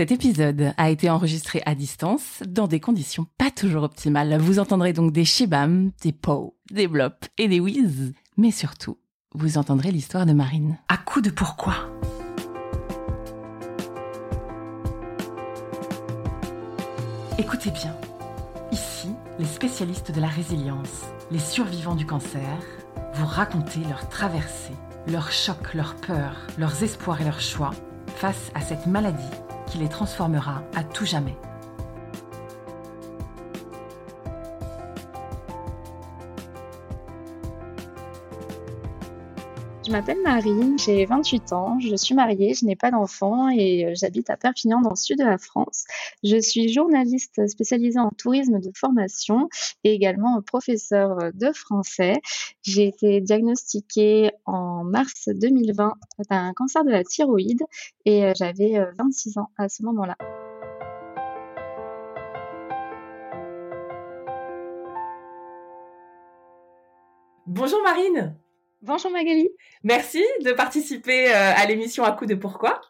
Cet épisode a été enregistré à distance, dans des conditions pas toujours optimales. Vous entendrez donc des shibam, des pow, des blops et des whiz. Mais surtout, vous entendrez l'histoire de Marine. À coup de pourquoi? Écoutez bien. Ici, les spécialistes de la résilience, les survivants du cancer, vous raconter leur traversée, leurs chocs, leurs peurs, leurs espoirs et leurs choix face à cette maladie qui les transformera à tout jamais. Je m'appelle Marie, j'ai 28 ans, je suis mariée, je n'ai pas d'enfant et euh, j'habite à Perpignan dans le sud de la France. Je suis journaliste spécialisée en tourisme de formation et également professeur de français. J'ai été diagnostiquée en mars 2020 d'un cancer de la thyroïde et euh, j'avais 26 euh, ans à ce moment-là. Bonjour Marine Bonjour Magali. Merci de participer euh, à l'émission À coup de pourquoi.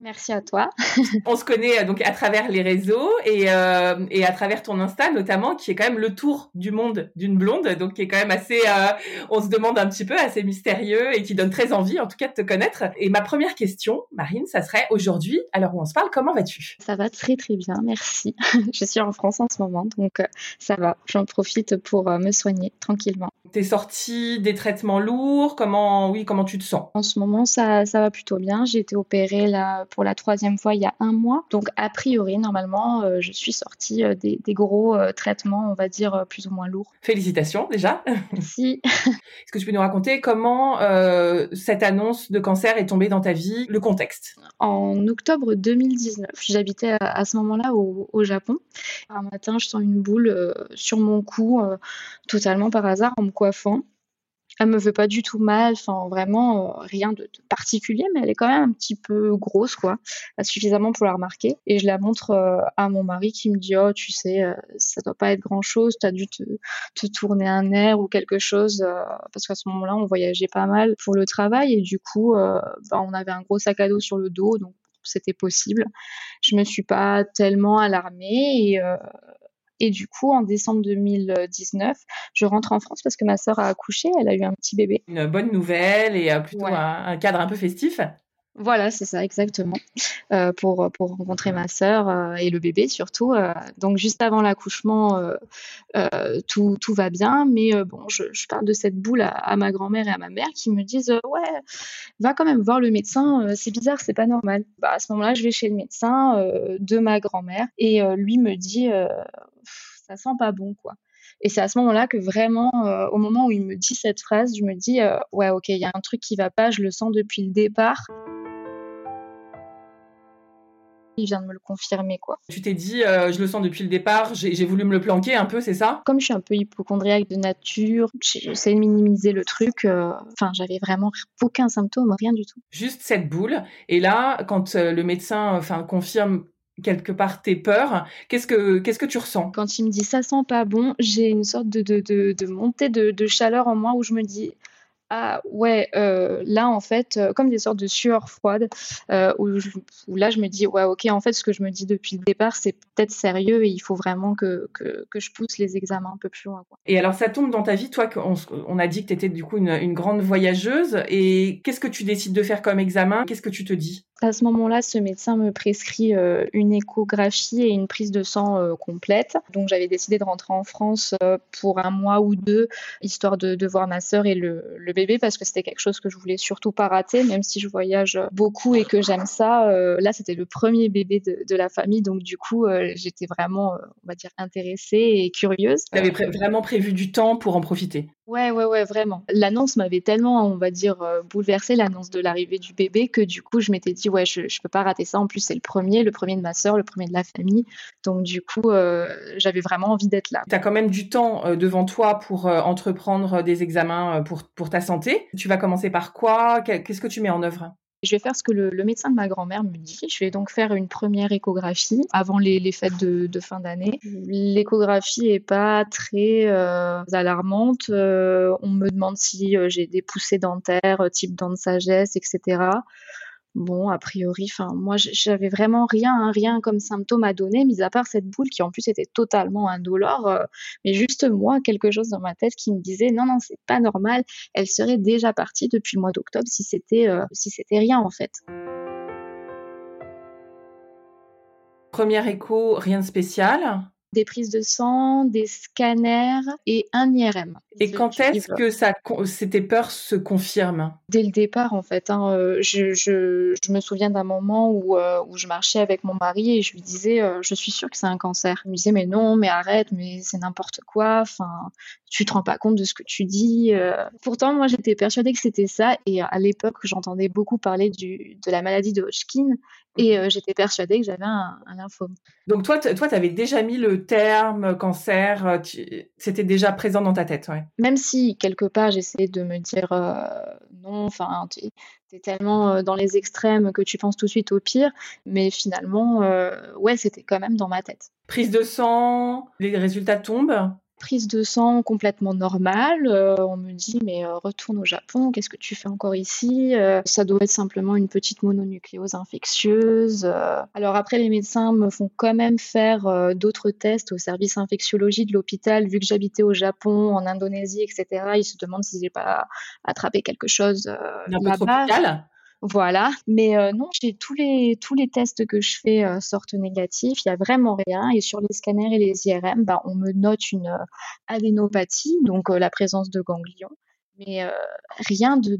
Merci à toi. on se connaît euh, donc à travers les réseaux et, euh, et à travers ton Insta notamment, qui est quand même le tour du monde d'une blonde, donc qui est quand même assez, euh, on se demande un petit peu, assez mystérieux et qui donne très envie en tout cas de te connaître. Et ma première question, Marine, ça serait aujourd'hui, à l'heure où on se parle, comment vas-tu? Ça va très très bien, merci. Je suis en France en ce moment, donc ça va. J'en profite pour me soigner tranquillement. T'es sortie des traitements lourds, comment, oui, comment tu te sens? En ce moment, ça, ça va plutôt bien. J'ai été opérée là pour la troisième fois il y a un mois. Donc, a priori, normalement, euh, je suis sortie euh, des, gros euh, traitements, on va dire, plus ou moins lourds. Félicitations déjà. Merci. Est-ce que tu peux nous raconter comment cette annonce de cancer est tombée dans ta vie, le contexte? En octobre 2019, j'habitais à, ce moment-là au, au, Japon. Un matin, je sens une boule sur mon cou, totalement par hasard, en me coiffant. Elle me fait pas du tout mal, enfin vraiment euh, rien de, particulier, mais elle est quand même un petit peu grosse, quoi, suffisamment pour la remarquer. Et je la montre euh, à mon mari qui me dit, oh, tu sais, euh, ça doit pas être grand chose, tu as dû te, te, tourner un air ou quelque chose, parce qu'à ce moment-là, on voyageait pas mal pour le travail et du coup, bah, on avait un gros sac à dos sur le dos, donc c'était possible. Je me suis pas tellement alarmée et et du coup, en décembre 2019, je rentre en France parce que ma sœur a accouché, elle a eu un petit bébé. Une bonne nouvelle et euh, plutôt un, cadre un peu festif. Voilà, c'est ça, exactement. Euh, pour, pour rencontrer ma sœur euh, et le bébé surtout. donc juste avant l'accouchement, tout, tout va bien. Mais bon, je, parle de cette boule à, ma grand-mère et à ma mère qui me disent Ouais, va quand même voir le médecin, c'est bizarre, c'est pas normal. Bah, à ce moment-là, je vais chez le médecin de ma grand-mère et lui me dit ça sent pas bon, quoi. Et c'est à ce moment-là que vraiment, euh, au moment où il me dit cette phrase, je me dis, euh, ouais, ok, il y a un truc qui va pas, je le sens depuis le départ. Il vient de me le confirmer, quoi. Tu t'es dit, euh, je le sens depuis le départ, j'ai voulu me le planquer un peu, c'est ça? Comme je suis un peu hypochondriaque de nature, j'essaie de minimiser le truc. Enfin, j'avais vraiment aucun symptôme, rien du tout. Juste cette boule. Et là, quand le médecin, enfin, confirme quelque part tes peurs. Qu'est-ce que qu'est-ce que tu ressens? Quand il me dit ça sent pas bon, j'ai une sorte de, de, de, montée de, de, chaleur en moi où je me dis ah ouais, euh, là en fait, euh, comme des sortes de sueurs froides, euh, où, là je me dis ouais ok en fait ce que je me dis depuis le départ c'est peut-être sérieux et il faut vraiment que, que, que, je pousse les examens un peu plus loin. Et alors ça tombe dans ta vie, toi on, on a dit que tu étais du coup une grande voyageuse. Et qu'est-ce que tu décides de faire comme examen? Qu'est-ce que tu te dis? À ce moment-là, ce médecin me prescrit euh, une échographie et une prise de sang euh, complète. Donc j'avais décidé de rentrer en France euh, pour un mois ou deux, histoire de, de voir ma sœur et le, le bébé, parce que c'était quelque chose que je voulais surtout pas rater, même si je voyage beaucoup et que j'aime ça. là, c'était le premier bébé de, de, la famille, donc du coup, j'étais vraiment, on va dire, intéressée et curieuse. Tu avais vraiment prévu du temps pour en profiter? Ouais, ouais, ouais, vraiment. L'annonce m'avait tellement, on va dire, bouleversée, l'annonce de l'arrivée du bébé, que du coup, je m'étais dit, ouais, je, je peux pas rater ça. En plus, c'est le premier, le premier de ma sœur, le premier de la famille. Donc, du coup, euh, j'avais vraiment envie d'être là. Tu as quand même du temps euh, devant toi pour euh, entreprendre des examens pour, pour ta santé. Tu vas commencer par quoi? Qu'est-ce que tu mets en œuvre? Je vais faire ce que le, médecin de ma grand-mère me dit. Je vais donc faire une première échographie avant les, fêtes de, fin d'année. L'échographie est pas très alarmante. on me demande si j'ai des poussées dentaires, type dents de sagesse, etc. Bon, a priori, enfin, moi, j'avais vraiment rien, hein, rien comme symptôme à donner, mis à part cette boule qui en plus était totalement indolore. Euh, mais juste moi, quelque chose dans ma tête qui me disait non, non, c'est pas normal. Elle serait déjà partie depuis le mois d'octobre si c'était euh, si c'était rien en fait. Premier écho, rien de spécial des prises de sang, des scanners et un IRM. Et quand est-ce que ça, tes peurs se confirment? Dès le départ, en fait. Hein, euh, je, je, je, me souviens d'un moment où, euh, où, je marchais avec mon mari et je lui disais euh, Je suis sûre que c'est un cancer. Il me disait Mais non, mais arrête, mais c'est n'importe quoi. Enfin, tu te rends pas compte de ce que tu dis. Pourtant, moi, j'étais persuadée que c'était ça. Et à l'époque, j'entendais beaucoup parler du, de la maladie de Hodgkin. Et j'étais persuadée que j'avais un, un, lymphome. Donc toi, tu avais déjà mis le terme cancer, c'était déjà présent dans ta tête, ouais. Même si quelque part j'essayais de me dire non, enfin, tu es tellement dans les extrêmes que tu penses tout de suite au pire, mais finalement, ouais, c'était quand même dans ma tête. Prise de sang, les résultats tombent? Prise de sang complètement normale. Euh, on me dit mais euh, retourne au Japon, qu'est-ce que tu fais encore ici euh, Ça doit être simplement une petite mononucléose infectieuse. Alors après les médecins me font quand même faire d'autres tests au service infectiologie de l'hôpital vu que j'habitais au Japon, en Indonésie, etc. Ils se demandent si j'ai pas attrapé quelque chose là-bas. Voilà, mais euh, non, j'ai tous les tous les tests que je fais euh, sortent négatifs, il y a vraiment rien. Et sur les scanners et les IRM, bah, on me note une euh, adénopathie, donc la présence de ganglions mais euh, rien de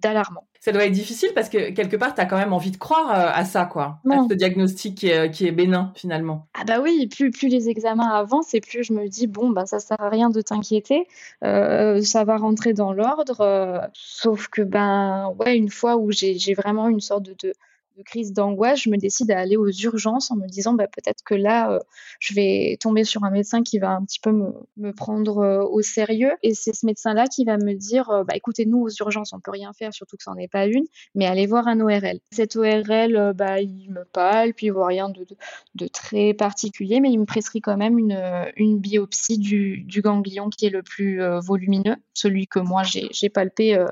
d'alarmant. ça doit être difficile parce que quelque part, tu as quand même envie de croire euh, à ça, quoi, à ce diagnostic qui est, qui est, bénin finalement. Ah bah oui, plus, plus les examens avancent et plus je me dis, bon, bah ça sert à rien de t'inquiéter, euh, ça va rentrer dans l'ordre. sauf que, ben, ouais, une fois où j'ai vraiment une sorte de, de de crise d'angoisse, je me décide à aller aux urgences en me disant bah, peut-être que là, euh, je vais tomber sur un médecin qui va un petit peu me, prendre euh, au sérieux. Et c'est ce médecin-là qui va me dire euh, bah, écoutez, nous, aux urgences, on peut rien faire, surtout que ça n'en est pas une, mais allez voir un ORL. Cet ORL, bah, il me parle, puis il voit rien de, de, de, très particulier, mais il me prescrit quand même une, une biopsie du, du, ganglion qui est le plus volumineux, celui que moi j'ai palpé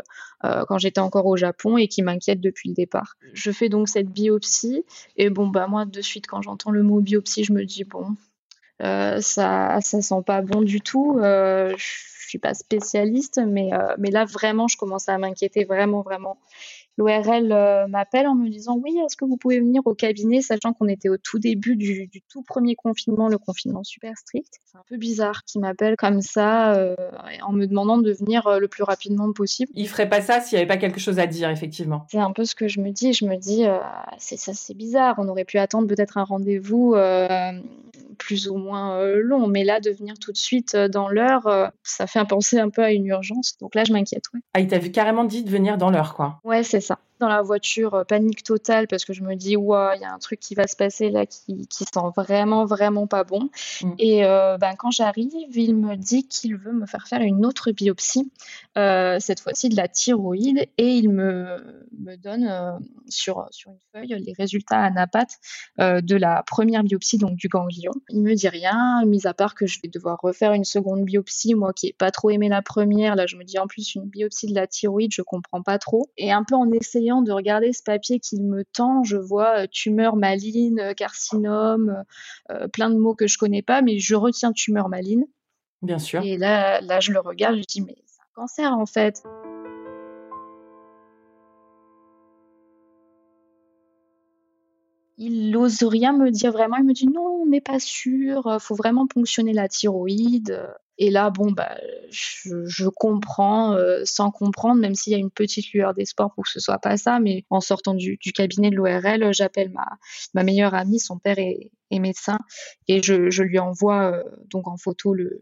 quand j'étais encore au Japon et qui m'inquiète depuis le départ. Je fais donc cette biopsie. Et bon, bah moi, de suite, quand j'entends le mot biopsie, je me dis, bon, euh, ça, ça sent pas bon du tout. Euh, je suis pas spécialiste, mais, euh, mais là, vraiment, je commence à m'inquiéter, vraiment, vraiment l'ORL euh, m'appelle en me disant oui, est-ce que vous pouvez venir au cabinet, sachant qu'on était au tout début du, tout premier confinement, le confinement super strict. C'est un peu bizarre qu'il m'appelle comme ça euh, en me demandant de venir euh, le plus rapidement possible. Il ferait pas ça s'il n'y avait pas quelque chose à dire, effectivement. C'est un peu ce que je me dis. Je me dis, c'est ça, c'est bizarre. On aurait pu attendre peut-être un rendez-vous plus ou moins long, mais là, de venir tout de suite dans l'heure, ça fait penser un peu à une urgence. Donc là, je m'inquiète. Ouais. Ah, il t'a carrément dit de venir dans l'heure, quoi. Ouais, c'est ça. 上。Dans la voiture, euh, panique totale parce que je me dis, ouais, il y a un truc qui va se passer là qui, qui sent vraiment, vraiment pas bon. Mm. Et euh, ben, quand j'arrive, il me dit qu'il veut me faire faire une autre biopsie, euh, cette fois-ci de la thyroïde, et il me, me donne sur, sur une feuille les résultats à NAPAT de la première biopsie, donc du ganglion. Il me dit rien, mis à part que je vais devoir refaire une seconde biopsie, moi qui n'ai pas trop aimé la première. Là, je me dis en plus une biopsie de la thyroïde, je comprends pas trop. Et un peu en essayant de regarder ce papier qu'il me tend, je vois euh, tumeur maligne, euh, carcinome, euh, plein de mots que je connais pas, mais je retiens tumeur maligne. Bien sûr. Et là, là, je le regarde, je dis, mais c'est un cancer en fait. il n'ose rien me dire vraiment. Il me dit non, on n'est pas sûr, faut vraiment ponctionner la thyroïde. Et là, bon, bah, je, comprends euh, sans comprendre, même s'il y a une petite lueur d'espoir pour que ce soit pas ça. Mais en sortant du, cabinet de l'ORL, j'appelle ma, meilleure amie, son père est, médecin, et je, lui envoie euh, donc en photo le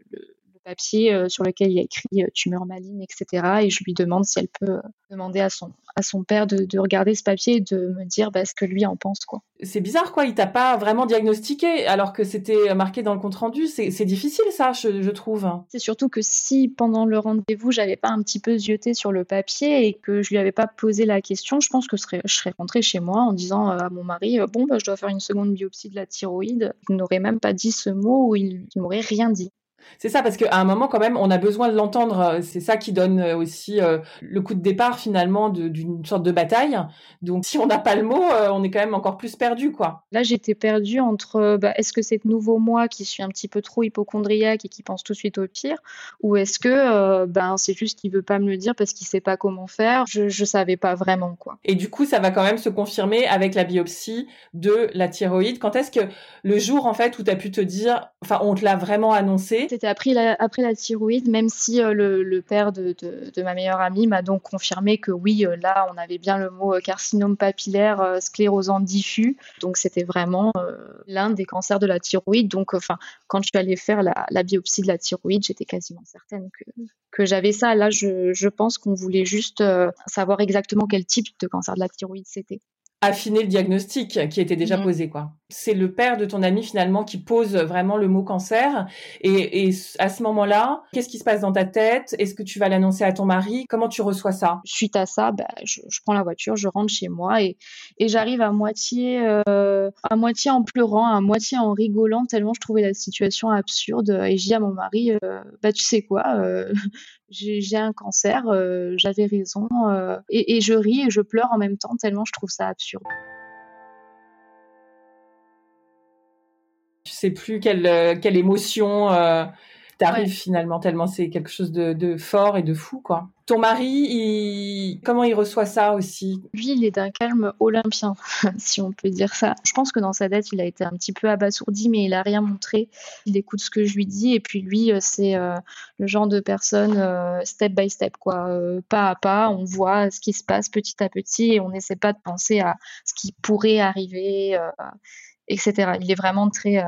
papier euh, sur lequel il y a écrit euh, tumeur maligne, etc. Et je lui demande si elle peut euh, demander à son, à son père de, regarder ce papier et de me dire bah, ce que lui en pense. quoi. C'est bizarre, quoi. Il t'a pas vraiment diagnostiqué alors que c'était marqué dans le compte-rendu. C'est difficile, ça, je, trouve. C'est surtout que si pendant le rendez-vous, j'avais pas un petit peu zioté sur le papier et que je lui avais pas posé la question, je pense que je serais rentrée chez moi en disant à mon mari Bon, bah, je dois faire une seconde biopsie de la thyroïde. Il n'aurait même pas dit ce mot ou il, il m'aurait rien dit. C'est ça, parce qu'à un moment, quand même, on a besoin de l'entendre. C'est ça qui donne euh, aussi euh, le coup de départ, finalement, d'une sorte de bataille. Donc, si on n'a pas le mot, euh, on est quand même encore plus perdu, quoi. Là, j'étais perdue entre bah, est-ce que c'est de nouveau moi qui suis un petit peu trop hypochondriaque et qui pense tout de suite au pire, ou est-ce que ben, c'est juste qu'il veut pas me le dire parce qu'il sait pas comment faire Je ne savais pas vraiment, quoi. Et du coup, ça va quand même se confirmer avec la biopsie de la thyroïde. Quand est-ce que le jour, en fait, où tu as pu te dire, enfin, on te l'a vraiment annoncé Après la, après la thyroïde, même si euh, le, père de, ma meilleure amie m'a donc confirmé que oui, euh, là, on avait bien le mot euh, carcinome papillaire sclérosant diffus. Donc, c'était vraiment l'un des cancers de la thyroïde. Donc, enfin, quand je suis allée faire la, biopsie de la thyroïde, j'étais quasiment certaine que, j'avais ça. Là, je pense qu'on voulait juste savoir exactement quel type de cancer de la thyroïde c'était affiner le diagnostic qui était déjà mmh. posé quoi. C'est le père de ton ami finalement qui pose vraiment le mot cancer. Et, et à ce moment-là, qu'est-ce qui se passe dans ta tête? Est-ce que tu vas l'annoncer à ton mari? Comment tu reçois ça? Suite à ça, bah, je, je, prends la voiture, je rentre chez moi et, et j'arrive à moitié euh, à moitié en pleurant, à moitié en rigolant tellement je trouvais la situation absurde. Et je dis à mon mari euh, bah tu sais quoi euh, j'ai un cancer, euh, j'avais raison. Euh, et, je ris et je pleure en même temps, tellement je trouve ça absurde. Tu sais plus quelle, euh, quelle émotion t'arrive finalement, tellement c'est quelque chose de, de, fort et de fou, quoi. Ton mari, il... comment il reçoit ça aussi? Lui, il est d'un calme olympien, si on peut dire ça. Je pense que dans sa dette, il a été un petit peu abasourdi, mais il a rien montré. Il écoute ce que je lui dis, et puis lui, euh, c'est euh, le genre de personne euh, step by step, quoi, pas à pas. On voit ce qui se passe petit à petit, et on n'essaie pas de penser à ce qui pourrait arriver, etc. Il est vraiment très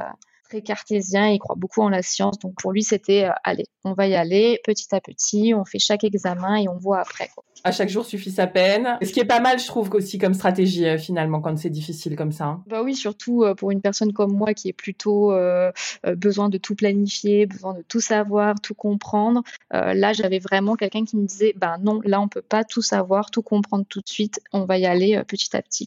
cartésien, il croit beaucoup en la science. Donc pour lui, c'était euh, allez, on va y aller petit à petit, on fait chaque examen et on voit après. À chaque jour suffit sa peine. Ce qui est pas mal, je trouve aussi comme stratégie euh, finalement quand c'est difficile comme ça. Hein. Bah oui, surtout euh, pour une personne comme moi qui est plutôt besoin de tout planifier, besoin de tout savoir, tout comprendre. là, j'avais vraiment quelqu'un qui me disait bah non, là on peut pas tout savoir, tout comprendre tout de suite. On va y aller petit à petit.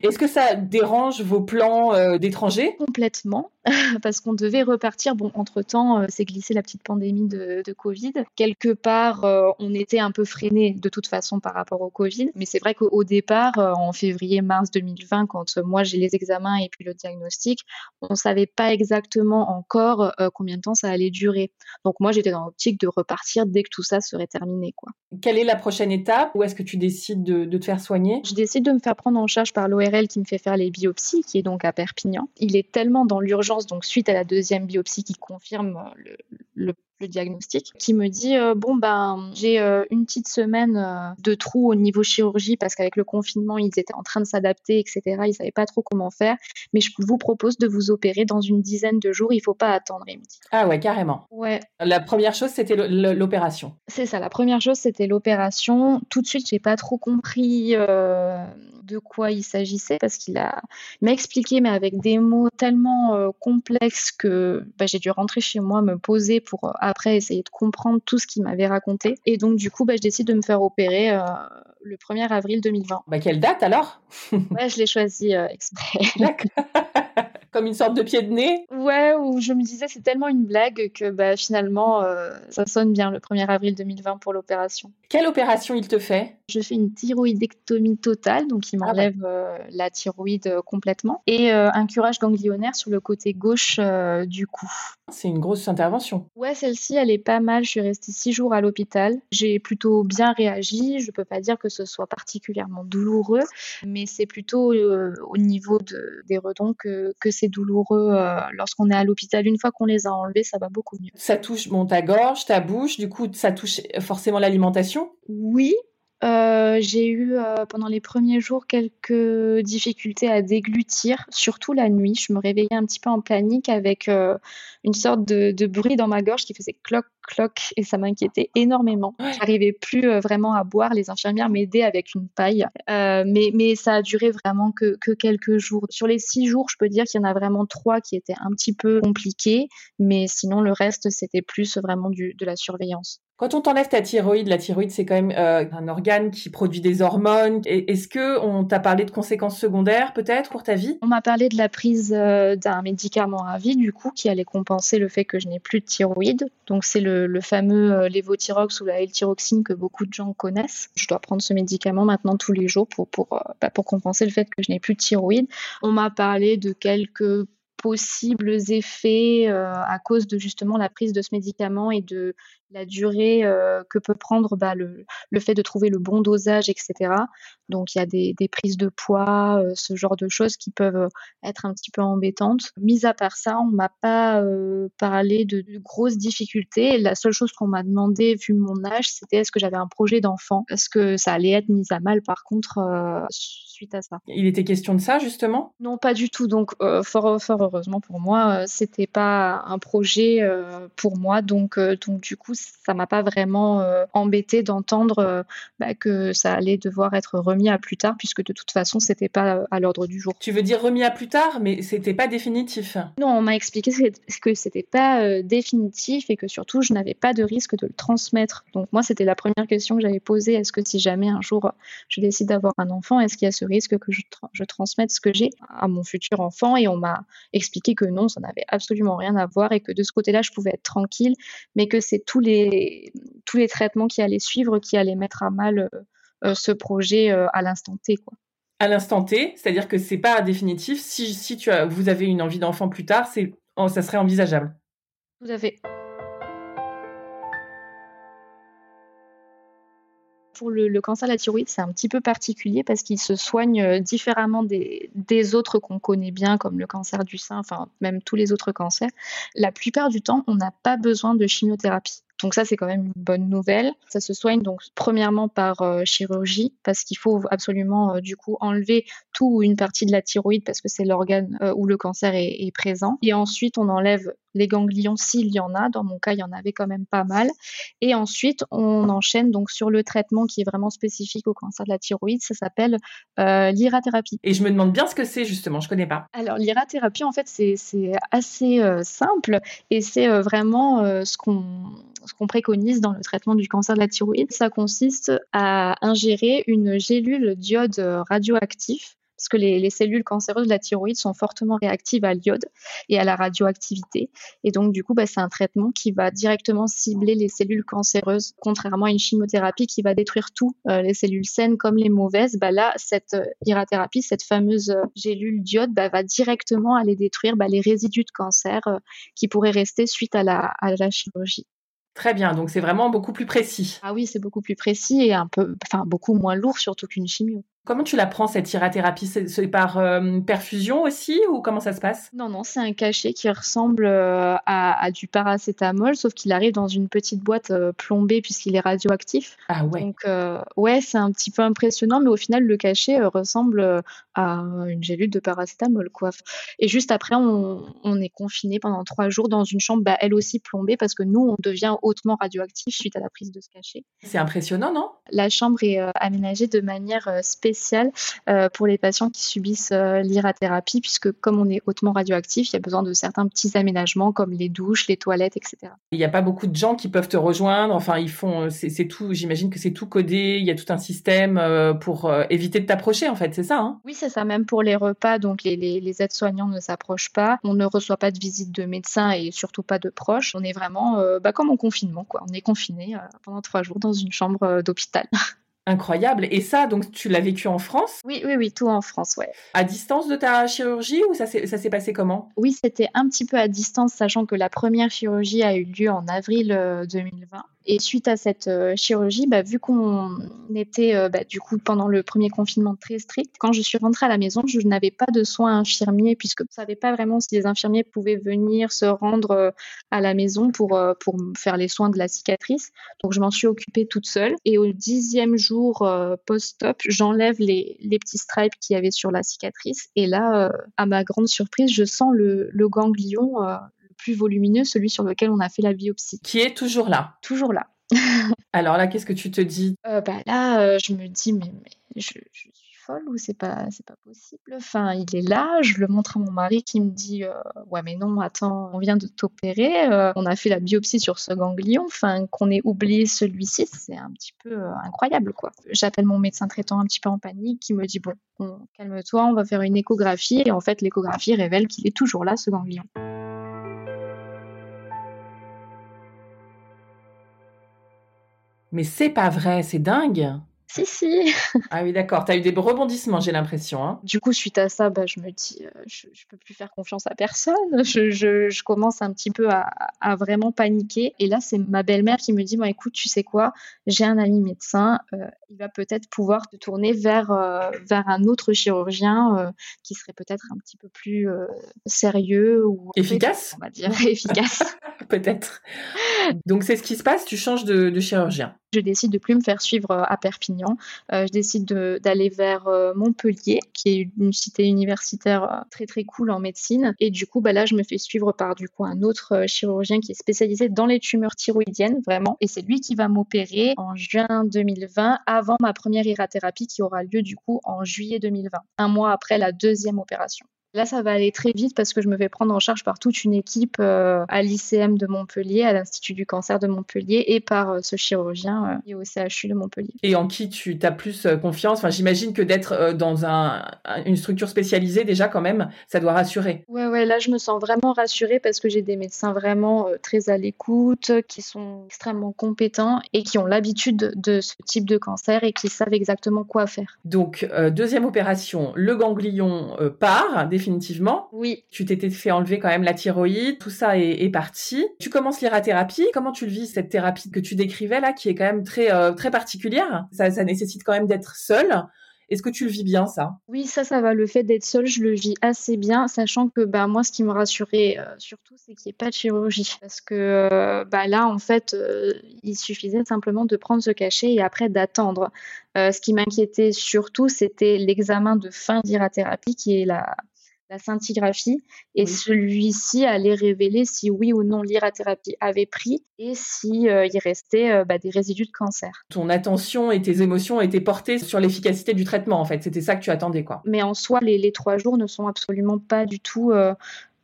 Est-ce que ça dérange vos plans euh, d'étrangers? Complètement, parce qu'on devait repartir. Bon, entre-temps, euh, c'est glissé la petite pandémie de, Covid. Quelque part, euh, on était un peu freiné de toute façon par rapport au Covid. Mais c'est vrai qu'au départ, en février-mars 2020, quand moi j'ai les examens et puis le diagnostic, on ne savait pas exactement encore combien de temps ça allait durer. Donc moi, j'étais dans l'optique de repartir dès que tout ça serait terminé. Quoi. Quelle est la prochaine étape? Où est-ce que tu décides de, de te faire soigner? Je décide de me faire prendre en charge par l'ORL qui me fait faire les biopsies, qui est donc à Perpignan. Il est tellement dans l'urgence, donc suite à la deuxième biopsie qui confirme le, le le diagnostic, qui me dit euh, bon ben j'ai euh, une petite semaine euh, de trou au niveau chirurgie parce qu'avec le confinement ils étaient en train de s'adapter etc. Ils savaient pas trop comment faire, mais je vous propose de vous opérer dans une dizaine de jours. Il faut pas attendre. Il me dit. Ah ouais carrément. Ouais. La première chose c'était l'opération. C'est ça. La première chose c'était l'opération. Tout de suite j'ai pas trop compris de quoi il s'agissait parce qu'il a m'a expliqué mais avec des mots tellement complexes que bah, j'ai dû rentrer chez moi me poser pour après essayer de comprendre tout ce qu'il m'avait raconté. Et donc, du coup, bah, je décide de me faire opérer euh, le 1er avril 2020. Bah, quelle date alors? Ouais, je l'ai choisi euh, exprès. D'accord. Comme une sorte de pied de nez Ouais, où je me disais c'est tellement une blague que bah, finalement euh, ça sonne bien le 1er avril 2020 pour l'opération. Quelle opération il te fait? Je fais une thyroïdectomie totale, donc il ah m'enlève la thyroïde complètement, et un curage ganglionnaire sur le côté gauche du cou. C'est une grosse intervention. Ouais, celle-ci, elle est pas mal. Je suis restée six jours à l'hôpital. J'ai plutôt bien réagi. Je peux pas dire que ce soit particulièrement douloureux, mais c'est plutôt euh, au niveau de, des redons que, que c'est douloureux euh, lorsqu'on est à l'hôpital. Une fois qu'on les a enlevés, ça va beaucoup mieux. Ça touche mon ta gorge, ta bouche. Du coup, ça touche forcément l'alimentation? Oui, euh, j'ai eu euh, pendant les premiers jours quelques difficultés à déglutir, surtout la nuit. Je me réveillais un petit peu en panique avec euh, une sorte de, bruit dans ma gorge qui faisait cloc, cloque et ça m'inquiétait énormément. J'arrivais plus vraiment à boire. Les infirmières m'aidaient avec une paille, mais, mais ça a duré vraiment que, que quelques jours. Sur les six jours, je peux dire qu'il y en a vraiment trois qui étaient un petit peu compliqués, mais sinon le reste c'était plus vraiment du, de la surveillance. Quand on t'enlève ta thyroïde, la thyroïde c'est quand même euh, un organe qui produit des hormones. Est-ce que on t'a parlé de conséquences secondaires peut-être pour ta vie? On m'a parlé de la prise euh, d'un médicament à vie du coup qui allait compenser le fait que je n'ai plus de thyroïde. Donc c'est le, fameux euh, lévothyrox ou la L-thyroxine que beaucoup de gens connaissent. Je dois prendre ce médicament maintenant tous les jours pour pour bah, pour compenser le fait que je n'ai plus de thyroïde. On m'a parlé de quelques possibles effets à cause de justement la prise de ce médicament et de la durée euh, que peut prendre bah, le, le, fait de trouver le bon dosage, etc. Donc il y a des, des prises de poids, euh, ce genre de choses qui peuvent être un petit peu embêtantes. Mis à part ça, on m'a pas euh, parlé de, de, grosses difficultés. La seule chose qu'on m'a demandé, vu mon âge, c'était est-ce que j'avais un projet d'enfant, est-ce que ça allait être mis à mal par contre suite à ça? Il était question de ça justement? Non, pas du tout. Donc fort, fort heureusement pour moi, c'était pas un projet pour moi. Donc donc du coup ça m'a pas vraiment euh, embêté d'entendre euh, bah, que ça allait devoir être remis à plus tard, puisque de toute façon, c'était pas euh, à l'ordre du jour. Tu veux dire remis à plus tard, mais c'était pas définitif Non, on m'a expliqué que c'était pas définitif et que surtout, je n'avais pas de risque de le transmettre. Donc moi, c'était la première question que j'avais posée. Est-ce que si jamais un jour je décide d'avoir un enfant, est-ce qu'il y a ce risque que je, je transmette ce que j'ai à mon futur enfant? Et on m'a expliqué que non, ça n'avait absolument rien à voir et que de ce côté-là, je pouvais être tranquille, mais que c'est tous les tous les traitements qui allaient suivre qui allaient mettre à mal euh, euh, ce projet euh, à l'instant T. Quoi. À l'instant T, c'est-à-dire que c'est pas définitif. Si, si tu as, vous avez une envie d'enfant plus tard, c'est, oh, ça serait envisageable. Tout à pour le, cancer de la thyroïde, c'est un petit peu particulier parce qu'il se soigne différemment des, des autres qu'on connaît bien, comme le cancer du sein, enfin même tous les autres cancers. La plupart du temps, on n'a pas besoin de chimiothérapie. Donc ça, c'est quand même une bonne nouvelle. Ça se soigne donc premièrement par euh, chirurgie parce qu'il faut absolument euh, du coup enlever tout ou une partie de la thyroïde parce que c'est l'organe euh, où le cancer est, est, présent. Et ensuite, on enlève les ganglions s'il y en a. Dans mon cas, il y en avait quand même pas mal. Et ensuite, on enchaîne donc sur le traitement qui est vraiment spécifique au cancer de la thyroïde. Ça s'appelle euh, l'irathérapie. Et je me demande bien ce que c'est justement. Je connais pas. Alors l'irathérapie, en fait, c'est assez euh, simple et c'est euh, vraiment euh, ce qu'on ce qu'on préconise dans le traitement du cancer de la thyroïde. Ça consiste à ingérer une gélule d'iode radioactif parce que les, cellules cancéreuses de la thyroïde sont fortement réactives à l'iode et à la radioactivité. Et donc, du coup, bah, c'est un traitement qui va directement cibler les cellules cancéreuses, contrairement à une chimiothérapie qui va détruire tout, euh, les cellules saines comme les mauvaises. Bah, là, cette euh, irathérapie, cette fameuse euh, gélule d'iode, bah, va directement aller détruire les résidus de cancer qui pourraient rester suite à la, à la chirurgie. Très bien, donc c'est vraiment beaucoup plus précis. Ah oui, c'est beaucoup plus précis et un peu, enfin beaucoup moins lourd surtout qu'une chimio. Comment tu la prends cette irathérapie? C'est par euh, perfusion aussi ou comment ça se passe? Non, non, c'est un cachet qui ressemble euh, à, du paracétamol, sauf qu'il arrive dans une petite boîte euh, plombée puisqu'il est radioactif. Ah ouais. Donc ouais, c'est un petit peu impressionnant, mais au final le cachet ressemble à une gélule de paracétamol, quoi. Et juste après, on, est confiné pendant trois jours dans une chambre, bah, elle aussi plombée, parce que nous, on devient hautement radioactif suite à la prise de ce cachet. C'est impressionnant, non? La chambre est aménagée de manière spéciale euh, pour les patients qui subissent euh, l'irathérapie, puisque comme on est hautement radioactif, il y a besoin de certains petits aménagements comme les douches, les toilettes, etc. Il n'y a pas beaucoup de gens qui peuvent te rejoindre. Enfin, ils font, euh, c'est tout. J'imagine que c'est tout codé. Il y a tout un système pour éviter de t'approcher, en fait. C'est ça. Hein? Oui, c'est ça. Même pour les repas, donc les, les, aides-soignants ne s'approchent pas. On ne reçoit pas de visite de médecin et surtout pas de proches. On est vraiment bah, comme en confinement, quoi. On est confiné pendant trois jours dans une chambre d'hôpital. Incroyable. Et ça, donc, tu l'as vécu en France? Oui, oui, oui, tout en France, ouais. À distance de ta chirurgie ou ça s'est passé comment? Oui, c'était un petit peu à distance, sachant que la première chirurgie a eu lieu en avril 2020. Et suite à cette euh, chirurgie, bah, vu qu'on était euh, bah, du coup pendant le premier confinement très strict, quand je suis rentrée à la maison, je n'avais pas de soins infirmiers puisque je ne savais pas vraiment si les infirmiers pouvaient venir se rendre euh, à la maison pour, pour faire les soins de la cicatrice. Donc je m'en suis occupée toute seule. Et au dixième jour post-op, j'enlève les, les petits stripes qu'il y avait sur la cicatrice. Et là, à ma grande surprise, je sens le ganglion plus volumineux, celui sur lequel on a fait la biopsie. Qui est toujours là. Toujours là. Alors là, qu'est-ce que tu te dis? Euh, bah Là, je me dis, mais, mais je, je, ou c'est pas c'est pas possible? Enfin, il est là, je le montre à mon mari qui me dit euh, ouais mais non, attends, on vient de t'opérer, euh, on a fait la biopsie sur ce ganglion, enfin qu'on ait oublié celui-ci, c'est un petit peu euh, incroyable quoi. J'appelle mon médecin traitant un petit peu en panique qui me dit bon, calme-toi, on va faire une échographie et en fait l'échographie révèle qu'il est toujours là ce ganglion. Mais c'est pas vrai, c'est dingue. Si, si. Ah oui, d'accord. Tu as eu des rebondissements, j'ai l'impression. Hein. Du coup, suite à ça, bah, je me dis, euh, je, ne peux plus faire confiance à personne. Je, je, commence un petit peu à, à vraiment paniquer. Et là, c'est ma belle-mère qui me dit, bon, écoute, tu sais quoi, j'ai un ami médecin, euh, il va peut-être pouvoir te tourner vers, euh, vers un autre chirurgien qui serait peut-être un petit peu plus sérieux ou efficace, on va dire, efficace. peut-être. Donc c'est ce qui se passe, tu changes de, de chirurgien. Je décide de plus me faire suivre à Perpignan. Euh, je décide d'aller vers euh, Montpellier, qui est une cité universitaire euh, très très cool en médecine. Et du coup, bah là, je me fais suivre par du coup un autre chirurgien qui est spécialisé dans les tumeurs thyroïdiennes, vraiment. Et c'est lui qui va m'opérer en juin 2020, avant ma première irathérapie qui aura lieu du coup en juillet 2020, un mois après la deuxième opération. Là, ça va aller très vite parce que je me vais prendre en charge par toute une équipe euh, à l'ICM de Montpellier, à l'Institut du cancer de Montpellier et par euh, ce chirurgien et euh, au CHU de Montpellier. Et en qui tu as plus confiance? Enfin, J'imagine que d'être dans un, une structure spécialisée, déjà, quand même, ça doit rassurer. Ouais, ouais, là, je me sens vraiment rassurée parce que j'ai des médecins vraiment très à l'écoute, qui sont extrêmement compétents et qui ont l'habitude de ce type de cancer et qui savent exactement quoi faire. Donc, deuxième opération, le ganglion part définitivement. Oui. Tu t'étais fait enlever quand même la thyroïde, tout ça est, parti. Tu commences l'irathérapie. Comment tu le vis cette thérapie que tu décrivais là, qui est quand même très euh, très particulière? Ça, ça nécessite quand même d'être seul. Est-ce que tu le vis bien, ça? Oui, ça, ça va. Le fait d'être seule, je le vis assez bien, sachant que bah, moi, ce qui me rassurait euh, surtout, c'est qu'il n'y ait pas de chirurgie. Parce que euh, bah, là, en fait, il suffisait simplement de prendre ce cachet et après d'attendre. ce qui m'inquiétait surtout, c'était l'examen de fin d'irathérapie, qui est la, la scintigraphie et celui-ci allait révéler si oui ou non l'irathérapie avait pris et si euh, il restait euh, bah, des résidus de cancer. Ton attention et tes émotions étaient portées sur l'efficacité du traitement en fait, c'était ça que tu attendais quoi. Mais en soi, les, trois jours ne sont absolument pas du tout euh,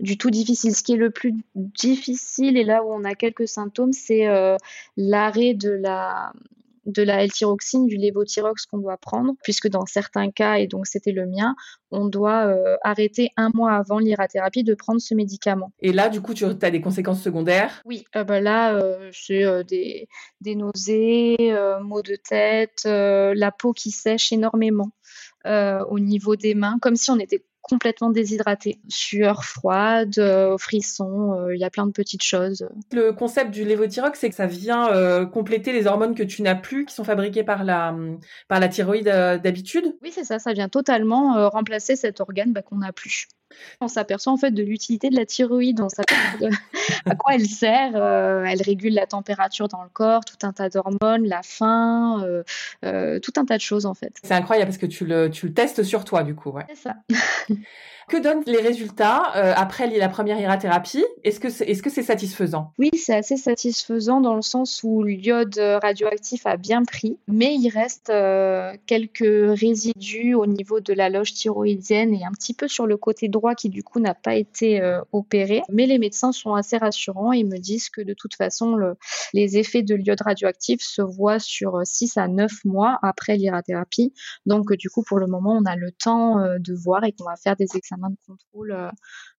du tout difficile. Ce qui est le plus difficile et là où on a quelques symptômes, c'est l'arrêt de la de la L-tyroxine, du lévothyrox qu'on doit prendre, puisque dans certains cas, et donc c'était le mien, on doit euh, arrêter un mois avant l'irathérapie de prendre ce médicament. Et là, du coup, tu as des conséquences secondaires? Oui, euh, bah là, euh, c'est des, des, nausées, maux de tête, la peau qui sèche énormément au niveau des mains, comme si on était complètement déshydraté. Sueur froide, euh, frisson, euh, il y a plein de petites choses. Le concept du lévothyrox, c'est que ça vient euh, compléter les hormones que tu n'as plus, qui sont fabriquées par la, par la thyroïde d'habitude Oui, c'est ça, ça vient totalement remplacer cet organe bah, qu'on n'a plus. On s'aperçoit en fait de l'utilité de la thyroïde, on s'aperçoit à quoi elle sert. elle régule la température dans le corps, tout un tas d'hormones, la faim, tout un tas de choses en fait. C'est incroyable parce que tu le, tu le testes sur toi du coup. Ouais. C'est ça. Que donnent les résultats euh, après la première irathérapie? Est-ce que c'est est -ce c'est satisfaisant? Oui, c'est assez satisfaisant dans le sens où l'iode radioactif a bien pris, mais il reste euh, quelques résidus au niveau de la loge thyroïdienne et un petit peu sur le côté droit qui du coup n'a pas été euh, opéré. Mais les médecins sont assez rassurants et me disent que de toute façon, le, les effets de l'iode radioactif se voient sur 6 à 9 mois après l'irathérapie. Donc du coup, pour le moment, on a le temps de voir et qu'on va faire des examens main de contrôle euh,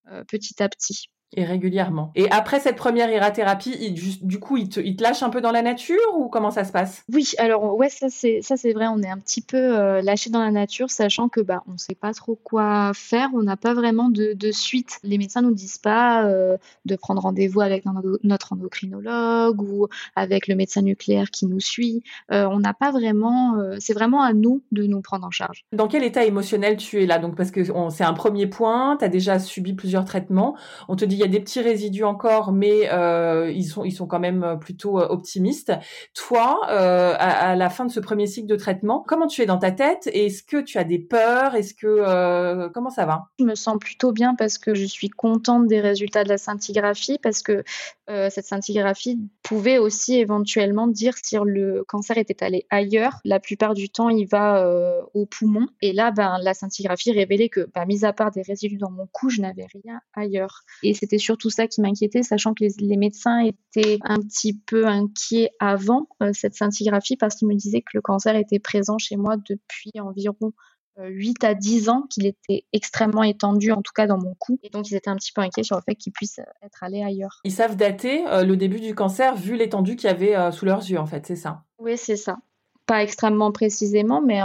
euh, petit à petit. Et régulièrement. Et après cette première irathérapie, du coup, il te, il te, lâche un peu dans la nature ou comment ça se passe? Oui, alors ouais, ça c'est ça c'est vrai. On est un petit peu euh, lâché dans la nature, sachant que bah on sait pas trop quoi faire. On n'a pas vraiment de, de, suite. Les médecins nous disent pas euh, de prendre rendez-vous avec notre endocrinologue ou avec le médecin nucléaire qui nous suit. Euh, on n'a pas vraiment. c'est vraiment à nous de nous prendre en charge. Dans quel état émotionnel tu es là? Donc parce que c'est un premier point. Tu as déjà subi plusieurs traitements. On te dit il y a des petits résidus encore, mais euh, ils sont ils sont quand même plutôt optimistes. Toi, à, la fin de ce premier cycle de traitement, comment tu es dans ta tête? Est-ce que tu as des peurs? Est-ce que comment ça va? Je me sens plutôt bien parce que je suis contente des résultats de la scintigraphie parce que cette scintigraphie pouvait aussi éventuellement dire si le cancer était allé ailleurs. La plupart du temps, il va au poumon et là, ben la scintigraphie révélait que, bah, mis à part des résidus dans mon cou, je n'avais rien ailleurs. Et c'était surtout ça qui m'inquiétait, sachant que les, médecins étaient un petit peu inquiets avant euh, cette scintigraphie parce qu'ils me disaient que le cancer était présent chez moi depuis environ 8 euh, à 10 ans, qu'il était extrêmement étendu, en tout cas dans mon cou. Et donc, ils étaient un petit peu inquiets sur le fait qu'il puisse être allé ailleurs. Ils savent dater euh, le début du cancer vu l'étendue qu'il y avait sous leurs yeux, en fait, c'est ça? Oui, c'est ça. Pas extrêmement précisément, mais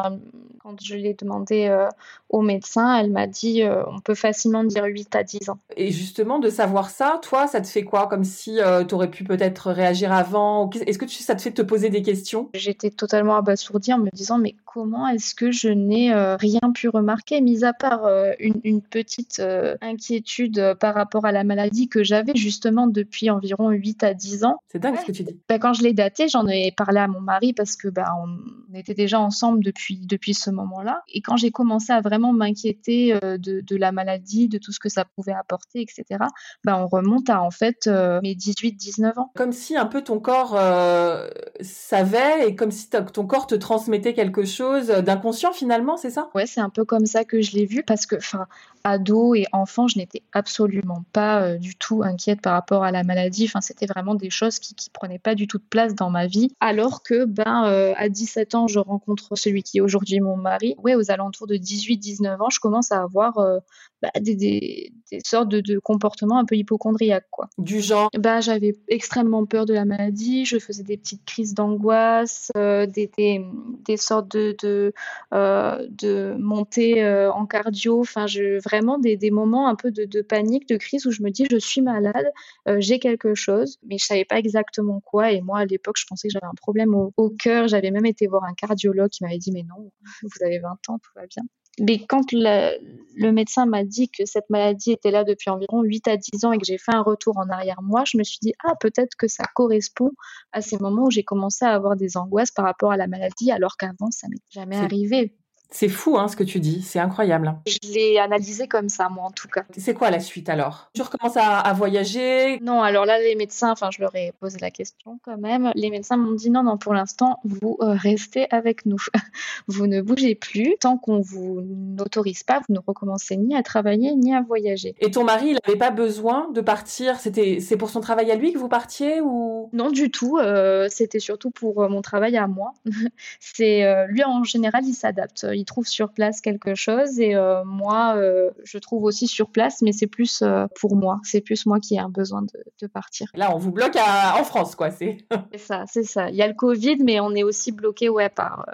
quand je l'ai demandé euh, au médecin, elle m'a dit euh, on peut facilement dire 8 à 10 ans. Et justement, de savoir ça, toi, ça te fait quoi? Comme si euh, tu aurais pu peut-être réagir avant Est-ce que ça te fait te poser des questions? J'étais totalement abasourdie en me disant mais comment est-ce que je n'ai rien pu remarquer, mis à part une, petite inquiétude par rapport à la maladie que j'avais justement depuis environ 8 à 10 ans? C'est dingue ce que tu dis. Ben, quand je l'ai daté, j'en ai parlé à mon mari parce que ben, on était déjà ensemble depuis, depuis ce moment-là. Et quand j'ai commencé à vraiment m'inquiéter euh, de, de, la maladie, de tout ce que ça pouvait apporter, etc., ben on remonte à en fait euh, mes 18-19 ans. Comme si un peu ton corps euh, savait et comme si ton corps te transmettait quelque chose d'inconscient finalement, c'est ça? Ouais, c'est un peu comme ça que je l'ai vu parce que, enfin, ado et enfant, je n'étais absolument pas du tout inquiète par rapport à la maladie. Enfin, c'était vraiment des choses qui, qui prenaient pas du tout de place dans ma vie. Alors que, ben, à 17 ans, je rencontre celui qui est aujourd'hui mon mari, ouais, aux alentours de 18-19 ans, je commence à avoir euh, bah, des, des, sortes de, comportements un peu hypochondriaques. Quoi. Du genre? Bah, J'avais extrêmement peur de la maladie, je faisais des petites crises d'angoisse, euh, des, des, sortes de, de, euh, de montées en cardio, enfin, je, vraiment des, moments un peu de, panique, de crise où je me dis je suis malade, j'ai quelque chose, mais je savais pas exactement quoi. Et moi, à l'époque, je pensais que j'avais un problème au, au cœur. J'avais même été voir un cardiologue qui m'avait dit mais non, vous avez 20 ans, tout va bien. Mais quand le, médecin m'a dit que cette maladie était là depuis environ 8 à 10 ans et que j'ai fait un retour en arrière moi, je me suis dit, ah, peut-être que ça correspond à ces moments où j'ai commencé à avoir des angoisses par rapport à la maladie, alors qu'avant, ça m'est jamais arrivé. C'est fou hein, ce que tu dis, c'est incroyable. Je l'ai analysé comme ça, moi en tout cas. C'est quoi la suite alors? Tu recommences à, voyager? Non, alors là, les médecins, enfin je leur ai posé la question quand même. Les médecins m'ont dit non, non, pour l'instant, vous euh, restez avec nous. vous ne bougez plus. Tant qu'on vous n'autorise pas, vous ne recommencez ni à travailler ni à voyager. Et ton mari, il n'avait pas besoin de partir? C'était, C'est pour son travail à lui que vous partiez ou? Non, du tout. Euh, c'était surtout pour euh, mon travail à moi. c'est Lui, en général, il s'adapte il trouve sur place quelque chose et euh, moi, euh, je trouve aussi sur place, mais c'est plus euh, pour moi. C'est plus moi qui ai un besoin de, partir. Là, on vous bloque en France, quoi. C'est ça, c'est ça. Il y a le Covid, mais on est aussi bloqué ouais, par,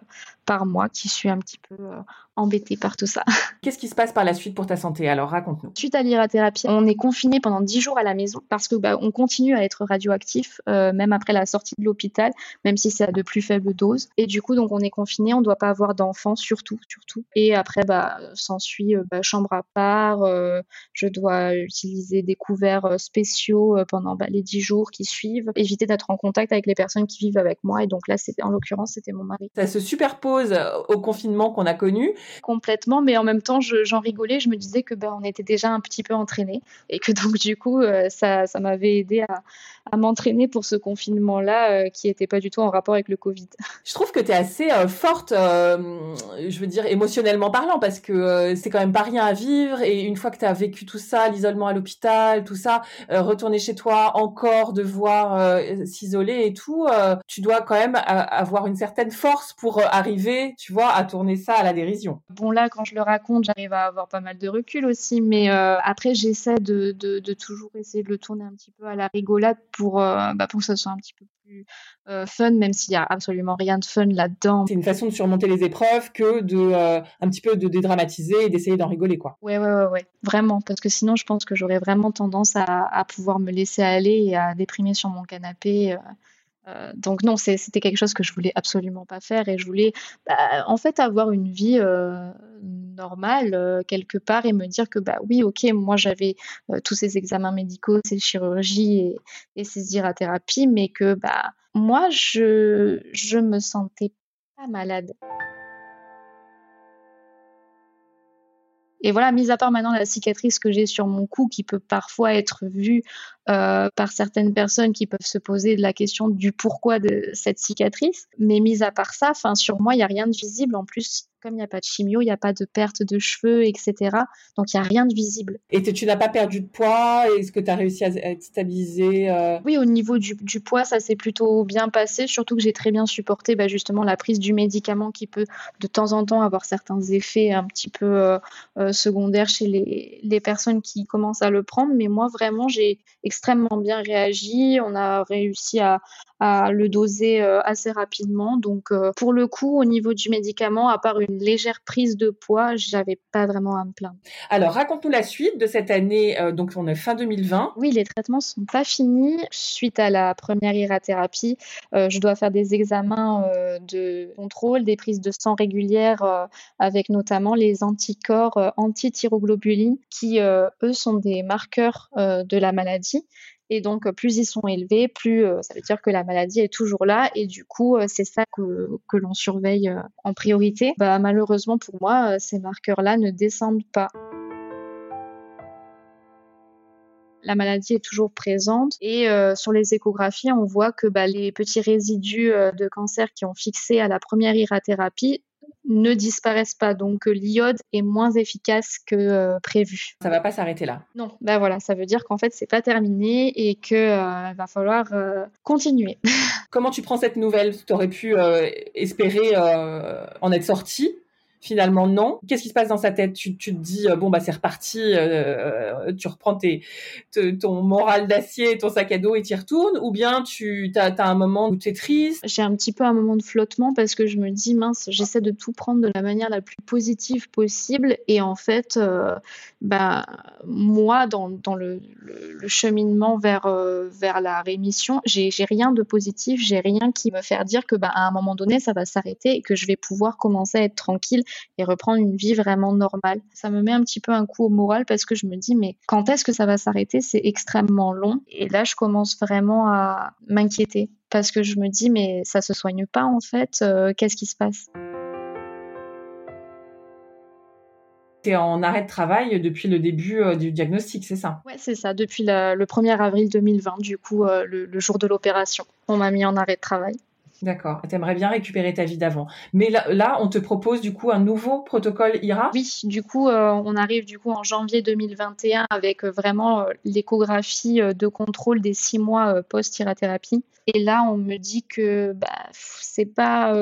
par moi qui suis un petit peu euh, embêtée par tout ça. Qu'est-ce qui se passe par la suite pour ta santé? Alors raconte-nous. Suite à l'irathérapie, on est confiné pendant 10 jours à la maison parce que bah, on continue à être radioactif euh, même après la sortie de l'hôpital, même si c'est à de plus faibles doses. Et du coup, donc on est confiné, on ne doit pas avoir d'enfants, surtout, surtout. Et après, bah, s'ensuit euh, bah, chambre à part. je dois utiliser des couverts spéciaux pendant bah, les 10 jours qui suivent, éviter d'être en contact avec les personnes qui vivent avec moi. Et donc là, en l'occurrence, c'était mon mari. Ça se superpose euh, au confinement qu'on a connu. Complètement, mais en même temps, j'en rigolais. Je me disais que ben, on était déjà un petit peu entraînés et que donc du coup, euh, ça, ça m'avait aidé à, à m'entraîner pour ce confinement-là euh, qui n'était pas du tout en rapport avec le Covid. Je trouve que tu es assez forte, je veux dire, émotionnellement parlant, parce que c'est quand même pas rien à vivre. Et une fois que tu as vécu tout ça, l'isolement à l'hôpital, tout ça, retourner chez toi, encore devoir s'isoler et tout, tu dois quand même avoir une certaine force pour arriver tu vois, à tourner ça à la dérision. Bon, là, quand je le raconte, j'arrive à avoir pas mal de recul aussi, mais euh, après, j'essaie de, de, toujours essayer de le tourner un petit peu à la rigolade pour, euh, bah, pour que ça soit un petit peu plus euh, fun, même s'il y a absolument rien de fun là-dedans. C'est une façon de surmonter les épreuves que de un petit peu de dédramatiser et d'essayer d'en rigoler, quoi. Ouais, ouais, ouais, ouais, vraiment, parce que sinon, je pense que j'aurais vraiment tendance à, à, pouvoir me laisser aller et à déprimer sur mon canapé Euh, donc non, c'était quelque chose que je voulais absolument pas faire et je voulais bah, en fait avoir une vie euh, normale euh, quelque part et me dire que bah oui, ok, moi j'avais tous ces examens médicaux, ces chirurgies et, et ces irathérapies, mais que bah moi je je me sentais pas malade. Et voilà, mis à part maintenant la cicatrice que j'ai sur mon cou qui peut parfois être vue euh, par certaines personnes qui peuvent se poser la question du pourquoi de cette cicatrice. Mais mis à part ça, enfin sur moi, il n'y a rien de visible. En plus, comme il n'y a pas de chimio, il n'y a pas de perte de cheveux, etc. Donc il n'y a rien de visible. Et tu n'as pas perdu de poids? Est-ce que tu as réussi à être stabilisé euh? Oui, au niveau du, poids, ça s'est plutôt bien passé, surtout que j'ai très bien supporté bah, justement la prise du médicament qui peut de temps en temps avoir certains effets un petit peu euh, secondaires chez les, les, personnes qui commencent à le prendre. Mais moi, vraiment, j'ai extrêmement bien réagi. On a réussi à, le doser euh, assez rapidement. Donc, euh, pour le coup, au niveau du médicament, à part une légère prise de poids, j'avais pas vraiment à me plaindre. Alors, raconte-nous la suite de cette année. Euh, donc, on est fin 2020. Oui, les traitements sont pas finis. Suite à la première irathérapie, je dois faire des examens de contrôle, des prises de sang régulières, avec notamment les anticorps anti-thyroglobulines, qui eux sont des marqueurs de la maladie. Et donc, plus ils sont élevés, plus ça veut dire que la maladie est toujours là. Et du coup, c'est ça que, que l'on surveille en priorité. Bah, malheureusement pour moi, ces marqueurs-là ne descendent pas la maladie est toujours présente. Et sur les échographies, on voit que bah, les petits résidus de cancer qui ont fixé à la première irathérapie ne disparaissent pas. Donc euh, l'iode est moins efficace que euh, prévu. Ça va pas s'arrêter là. Non, ben voilà, ça veut dire qu'en fait c'est pas terminé et que euh, va falloir continuer. Comment tu prends cette nouvelle? Tu aurais pu espérer en être sortie finalement non. Qu'est-ce qui se passe dans sa tête? Tu, te dis bon bah c'est reparti, tu reprends ton moral d'acier, ton sac à dos et tu y retournes, ou bien tu as, un moment où tu es triste? J'ai un petit peu un moment de flottement parce que je me dis mince, j'essaie de tout prendre de la manière la plus positive possible et en fait, bah moi dans, le, cheminement vers vers la rémission, j'ai rien de positif, j'ai rien qui me faire dire que bah à un moment donné ça va s'arrêter et que je vais pouvoir commencer à être tranquille et reprendre une vie vraiment normale. Ça me met un petit peu un coup au moral parce que je me dis mais quand est-ce que ça va s'arrêter? C'est extrêmement long et là je commence vraiment à m'inquiéter parce que je me dis mais ça se soigne pas en fait, euh, qu'est-ce qui se passe? En arrêt de travail depuis le début euh, du diagnostic, c'est ça? Ouais, c'est ça, depuis le 1er avril 2020, du coup, euh, le jour de l'opération. On m'a mis en arrêt de travail. D'accord. Tu aimerais bien récupérer ta vie d'avant. Mais là, on te propose du coup un nouveau protocole IRA Oui, du coup, euh, on arrive du coup en janvier 2021 avec euh, vraiment euh, l'échographie de contrôle des six mois post-irathérapie. Et là, on me dit que bah, c'est pas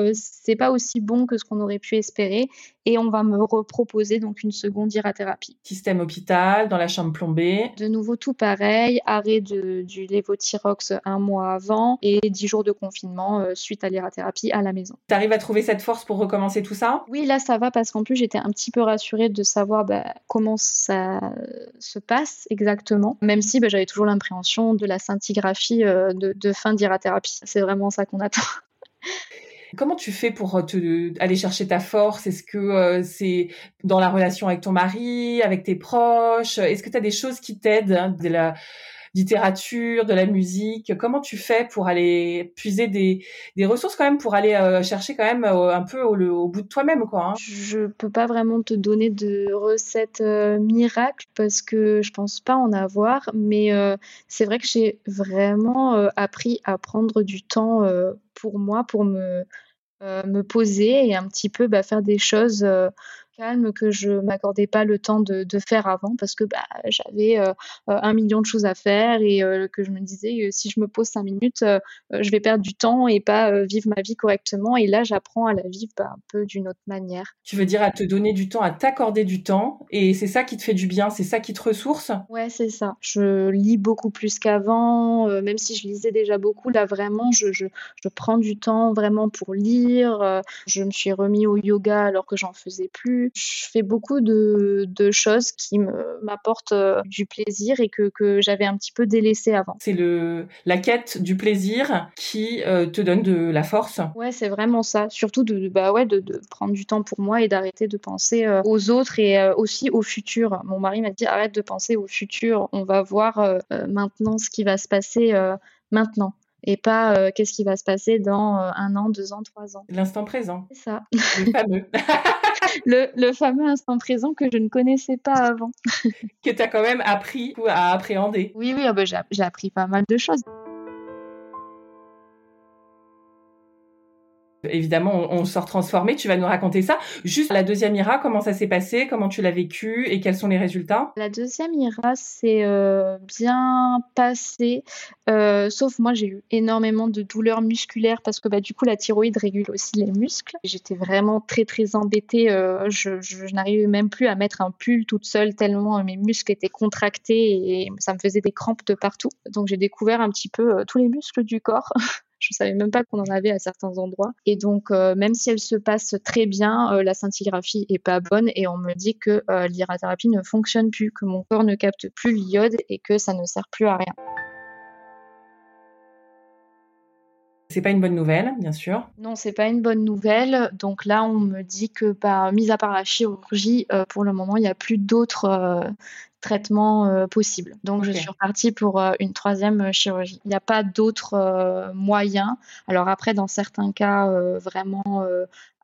aussi bon que ce qu'on aurait pu espérer et on va me reproposer donc une seconde irathérapie. Système hôpital, dans la chambre plombée. De nouveau tout pareil, arrêt de, du lévothyrox un mois avant et dix jours de confinement euh, suite à l'irathérapie à la maison. Tu arrives à trouver cette force pour recommencer tout ça? Oui, là ça va parce qu'en plus j'étais un petit peu rassurée de savoir bah, comment ça se passe exactement, même si bah, j'avais toujours l'impréhension de la scintigraphie euh, de, de fin d'irathérapie. C'est vraiment ça qu'on attend. Comment tu fais pour euh, te, aller chercher ta force? Est-ce que euh, c'est dans la relation avec ton mari, avec tes proches? Est-ce que tu as des choses qui t'aident, hein, littérature, de la musique Comment tu fais pour aller puiser des, des ressources quand même, pour aller euh, chercher quand même un peu au, bout de toi-même quoi hein? Je peux pas vraiment te donner de recettes miracles parce que je pense pas en avoir, mais c'est vrai que j'ai vraiment appris à prendre du temps pour moi, pour me euh, me poser et un petit peu bah, faire des choses euh, calme que je m'accordais pas le temps de, de, faire avant parce que bah, j'avais euh, euh, un million de choses à faire et euh, que je me disais si je me pose cinq minutes, je vais perdre du temps et pas vivre ma vie correctement. Et là, j'apprends à la vivre bah, un peu d'une autre manière. Tu veux dire à te donner du temps, à t'accorder du temps et c'est ça qui te fait du bien, c'est ça qui te ressource? Ouais, c'est ça. Je lis beaucoup plus qu'avant, même si je lisais déjà beaucoup. Là, vraiment, je, je, je prends du temps vraiment pour lire. je me suis remis au yoga alors que j'en faisais plus plus. Je fais beaucoup de, de choses qui m'apportent du plaisir et que, que j'avais un petit peu délaissé avant. C'est le la quête du plaisir qui te donne de la force. Ouais, c'est vraiment ça. Surtout de, bah ouais, de, de, prendre du temps pour moi et d'arrêter de penser aux autres et aussi au futur. Mon mari m'a dit arrête de penser au futur. On va voir maintenant ce qui va se passer maintenant et pas euh, qu'est-ce qui va se passer dans euh, un an, deux ans, trois ans. L'instant présent. C'est ça. Le fameux. le, fameux instant présent que je ne connaissais pas avant. que tu as quand même appris à appréhender. Oui, oui, ah bah, j'ai appris pas mal de choses. Évidemment, on, sort transformé. Tu vas nous raconter ça. Juste la deuxième IRA, comment ça s'est passé, comment tu l'as vécu et quels sont les résultats? La deuxième IRA, c'est euh, bien passé. Euh, sauf moi, j'ai eu énormément de douleurs musculaires parce que bah, du coup, la thyroïde régule aussi les muscles. J'étais vraiment très très embêtée. Euh, je, je n'arrivais même plus à mettre un pull toute seule tellement mes muscles étaient contractés et ça me faisait des crampes de partout. Donc j'ai découvert un petit peu tous les muscles du corps. Je savais même pas qu'on en avait à certains endroits. Et donc, euh, même si elle se passe très bien, euh, la scintigraphie est pas bonne et on me dit que euh, l'irathérapie ne fonctionne plus, que mon corps ne capte plus l'iode et que ça ne sert plus à rien. C'est pas une bonne nouvelle, bien sûr. Non, c'est pas une bonne nouvelle. Donc là, on me dit que, bah, mis à part la chirurgie, pour le moment, il n'y a plus d'autres traitement euh, possible. Donc je suis repartie pour euh, une troisième euh, chirurgie. Il n'y a pas d'autres moyens. Alors après, dans certains cas vraiment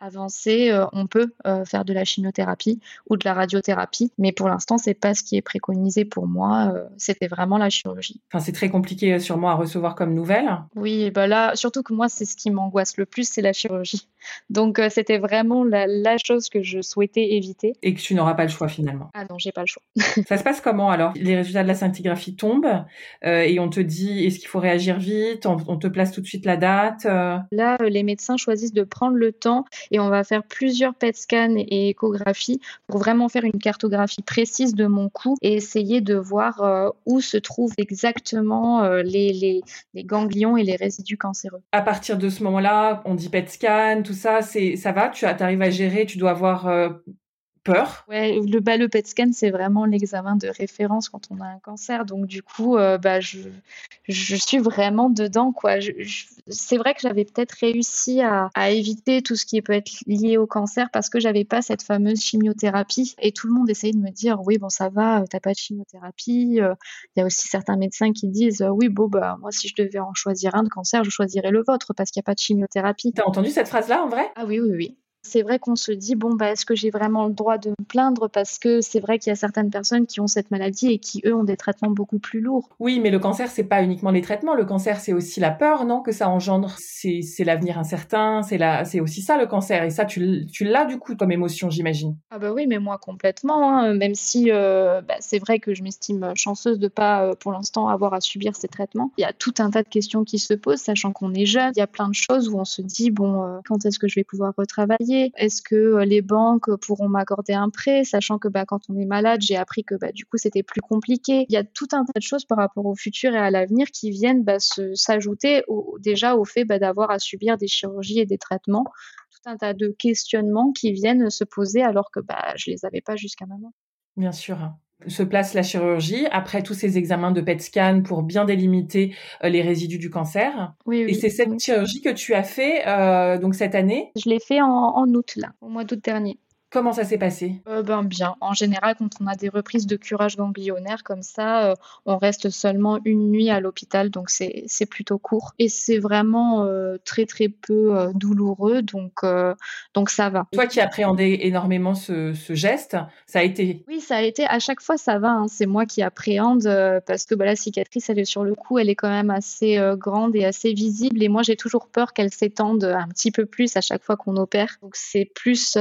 avancé, euh, on peut euh, faire de la chimiothérapie ou de la radiothérapie, mais pour l'instant, c'est pas ce qui est préconisé pour moi. Euh, c'était vraiment la chirurgie. Enfin, c'est très compliqué sûrement à recevoir comme nouvelle. Oui, et ben là, surtout que moi, c'est ce qui m'angoisse le plus, c'est la chirurgie. Donc, c'était vraiment la, chose que je souhaitais éviter. Et que tu n'auras pas le choix finalement. Ah non, j'ai pas le choix. Ça se passe comment alors? Les résultats de la scintigraphie tombent et on te dit est-ce qu'il faut réagir vite? On, on, te place tout de suite la date Là, les médecins choisissent de prendre le temps et on va faire plusieurs PET scans et échographies pour vraiment faire une cartographie précise de mon cou et essayer de voir euh, où se trouvent exactement euh, les, les, les, ganglions et les résidus cancéreux. À partir de ce moment-là, on dit PET scan, tout ça, c'est ça va, tu arrives à gérer, tu dois avoir euh, peur. Ouais, le, bah, le PET scan, c'est vraiment l'examen de référence quand on a un cancer. Donc, du coup, euh, bah, je, je suis vraiment dedans. quoi. c'est vrai que j'avais peut-être réussi à, à, éviter tout ce qui peut être lié au cancer parce que j'avais pas cette fameuse chimiothérapie. Et tout le monde essayait de me dire oui, bon, ça va, t'as pas de chimiothérapie. Euh, il y a aussi certains médecins qui disent oui, bon, bah, moi, si je devais en choisir un de cancer, je choisirais le vôtre parce qu'il n'y a pas de chimiothérapie. T'as entendu cette phrase-là en vrai? Ah oui, oui, oui. C'est vrai qu'on se dit, bon, bah, est-ce que j'ai vraiment le droit de me plaindre Parce que c'est vrai qu'il y a certaines personnes qui ont cette maladie et qui, eux, ont des traitements beaucoup plus lourds? Oui, mais le cancer, c'est pas uniquement les traitements. Le cancer, c'est aussi la peur, non Que ça engendre. C'est l'avenir incertain. C'est la... aussi ça, le cancer. Et ça, tu, tu l'as, du coup, comme émotion, j'imagine. Ah, bah oui, mais moi, complètement. Hein. Même si euh, bah, c'est vrai que je m'estime chanceuse de pas, euh, pour l'instant, avoir à subir ces traitements. Il y a tout un tas de questions qui se posent, sachant qu'on est jeune. Il y a plein de choses où on se dit, bon, euh, quand est-ce que je vais pouvoir retravailler? Est-ce que euh, les banques pourront m'accorder un prêt, sachant que bah, quand on est malade, j'ai appris que bah, du coup c'était plus compliqué. Il y a tout un tas de choses par rapport au futur et à l'avenir qui viennent bah, s'ajouter déjà au fait d'avoir à subir des chirurgies et des traitements. Tout un tas de questionnements qui viennent se poser alors que bah, je les avais pas jusqu'à maintenant. Bien sûr se place la chirurgie après tous ces examens de PET scan pour bien délimiter euh, les résidus du cancer. Oui, Et c'est cette chirurgie que tu as fait euh, donc cette année? Je l'ai fait en, en août là, au mois d'août dernier. Comment ça s'est passé? Euh, Ben bien. En général, quand on a des reprises de curage ganglionnaire comme ça, euh, on reste seulement une nuit à l'hôpital, donc c'est plutôt court. Et c'est vraiment euh, très très peu douloureux, donc donc ça va. Toi qui appréhendais énormément ce, geste, ça a été Oui, ça a été. À chaque fois, ça va. Hein. C'est moi qui appréhende parce que bah, la cicatrice, elle est sur le cou, elle est quand même assez grande et assez visible. Et moi, j'ai toujours peur qu'elle s'étende un petit peu plus à chaque fois qu'on opère. Donc c'est plus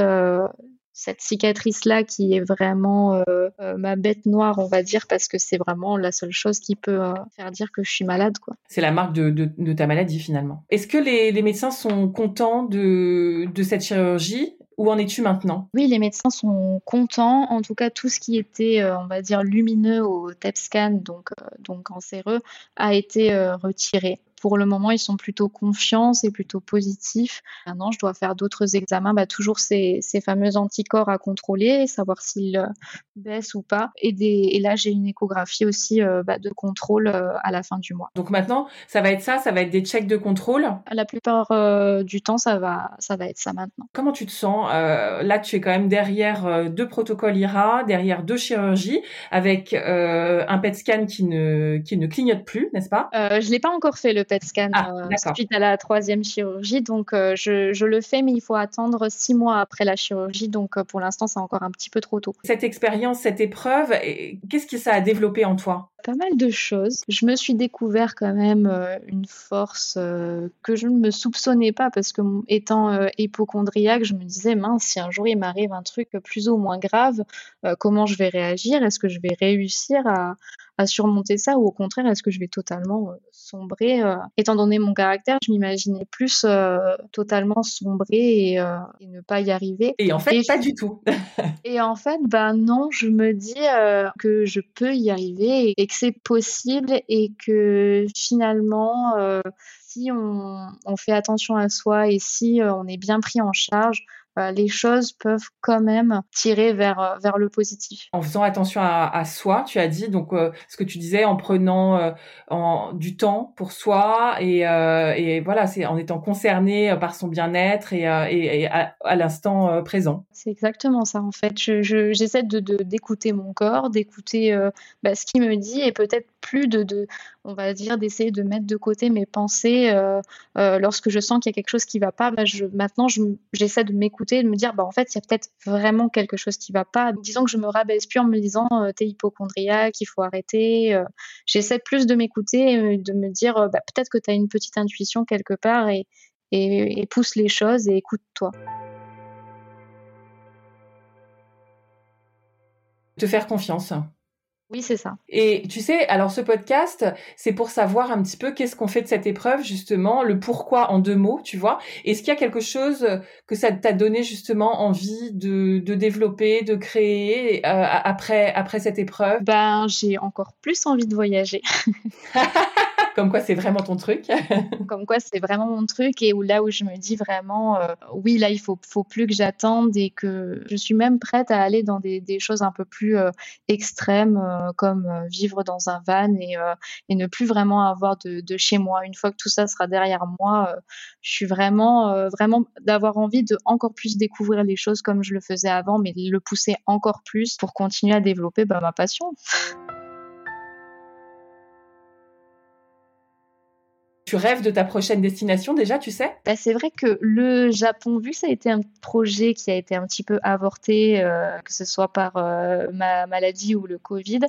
cette cicatrice-là qui est vraiment euh, euh, ma bête noire, on va dire, parce que c'est vraiment la seule chose qui peut euh, faire dire que je suis malade. quoi. C'est la marque de, ta maladie finalement. Est-ce que les, médecins sont contents de, de cette chirurgie où en es-tu maintenant? Oui, les médecins sont contents. En tout cas, tout ce qui était, on va dire, lumineux au TEP scan, donc, donc cancéreux, a été retiré pour le moment, ils sont plutôt confiants, c'est plutôt positif. Maintenant, je dois faire d'autres examens, bah, toujours ces, ces, fameux anticorps à contrôler, savoir s'ils euh, baissent ou pas. Et, des, et là, j'ai une échographie aussi euh, bah, de contrôle euh, à la fin du mois. Donc maintenant, ça va être ça, ça va être des checks de contrôle? La plupart du temps, ça va, ça va être ça maintenant. Comment tu te sens Là, tu es quand même derrière deux protocoles IRA, derrière deux chirurgies, avec un PET scan qui ne, qui ne clignote plus, n'est-ce pas? Je ne l'ai pas encore fait, le PET scan, ah, suite à la troisième chirurgie. Donc, je, je, le fais, mais il faut attendre six mois après la chirurgie. Donc, pour l'instant, c'est encore un petit peu trop tôt. Cette expérience, cette épreuve, qu'est-ce que ça a développé en toi? Pas mal de choses. Je me suis découvert quand même euh, une force euh, que je ne me soupçonnais pas parce que étant euh, hypochondriaque, je me disais mince, si un jour il m'arrive un truc plus ou moins grave, comment je vais réagir? Est-ce que je vais réussir à, à surmonter ça ou au contraire est-ce que je vais totalement sombrer Étant donné mon caractère, je m'imaginais plus totalement sombrer et, et, ne pas y arriver. Et en fait, pas du tout. et en fait, ben non, je me dis que je peux y arriver et que c'est possible et que finalement, euh, si on, on, fait attention à soi et si euh, on est bien pris en charge, les choses peuvent quand même tirer vers, euh, vers le positif. En faisant attention à, soi, tu as dit, donc euh, ce que tu disais, en prenant en, du temps pour soi et, et voilà, c'est en étant concerné par son bien-être et, et, à, l'instant présent. C'est exactement ça en fait. J'essaie de d'écouter mon corps, d'écouter bah, ce qu'il me dit et peut-être plus de, on va dire, d'essayer de mettre de côté mes pensées lorsque je sens qu'il y a quelque chose qui va pas. Bah, maintenant, j'essaie de m'écouter de me dire, bah, en fait, il y a peut-être vraiment quelque chose qui va pas. Disons que je me rabaisse plus en me disant, euh, t'es hypochondriaque, il faut arrêter. Euh. J'essaie plus de m'écouter, et de me dire, euh, bah, peut-être que tu as une petite intuition quelque part et pousse les choses et écoute-toi. Te faire confiance. Oui, c'est ça. Et tu sais, alors ce podcast, c'est pour savoir un petit peu qu'est-ce qu'on fait de cette épreuve, justement, le pourquoi en deux mots, tu vois. Est-ce qu'il y a quelque chose que ça t'a donné justement envie de, de développer, de créer euh, après, après cette épreuve? Ben, j'ai encore plus envie de voyager. Comme quoi, c'est vraiment ton truc. Comme quoi, c'est vraiment mon truc et où là où je me dis vraiment, euh, oui, là, il faut, faut plus que j'attende et que je suis même prête à aller dans des, choses un peu plus euh, extrêmes, euh, comme vivre dans un van et, et ne plus vraiment avoir de, de, chez moi. Une fois que tout ça sera derrière moi, je suis vraiment, vraiment d'avoir envie de encore plus découvrir les choses comme je le faisais avant, mais le pousser encore plus pour continuer à développer bah, ma passion. Tu rêves de ta prochaine destination déjà, tu sais? Bah, C'est vrai que le Japon, vu que ça a été un projet qui a été un petit peu avorté, euh, que ce soit par euh, ma maladie ou le Covid,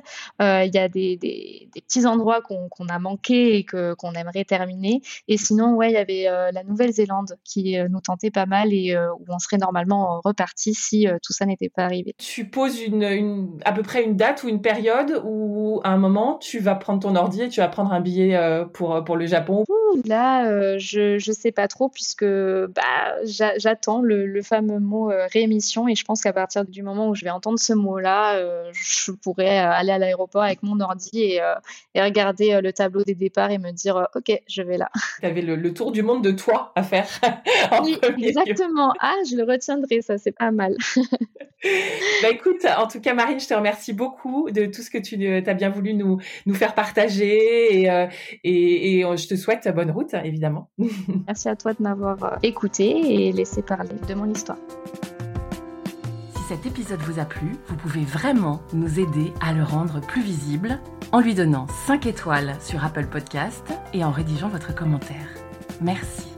euh, il y a des, des, des petits endroits qu'on a manqué et qu'on aimerait terminer. Et sinon, ouais, il y avait la Nouvelle-Zélande qui nous tentait pas mal et où on serait normalement reparti si tout ça n'était pas arrivé. Tu poses une, une, à peu près une date ou une période où à un moment tu vas prendre ton ordi et tu vas prendre un billet pour, pour le Japon? Là, euh, je ne sais pas trop puisque bah, j'attends le, fameux mot euh, réémission et je pense qu'à partir du moment où je vais entendre ce mot-là, euh, je pourrais aller à l'aéroport avec mon ordi et, regarder le tableau des départs et me dire ok, je vais là. Tu avais le, tour du monde de toi à faire. oui, exactement. Ah, je le retiendrai, ça c'est pas mal. bah écoute, en tout cas Marine, je te remercie beaucoup de tout ce que tu as bien voulu nous, nous faire partager et, et, et je te souhaite bonne route, évidemment. Merci à toi de m'avoir euh, écouté et laissé parler de mon histoire. Si cet épisode vous a plu, vous pouvez vraiment nous aider à le rendre plus visible en lui donnant 5 étoiles sur Apple Podcast et en rédigeant votre commentaire. Merci.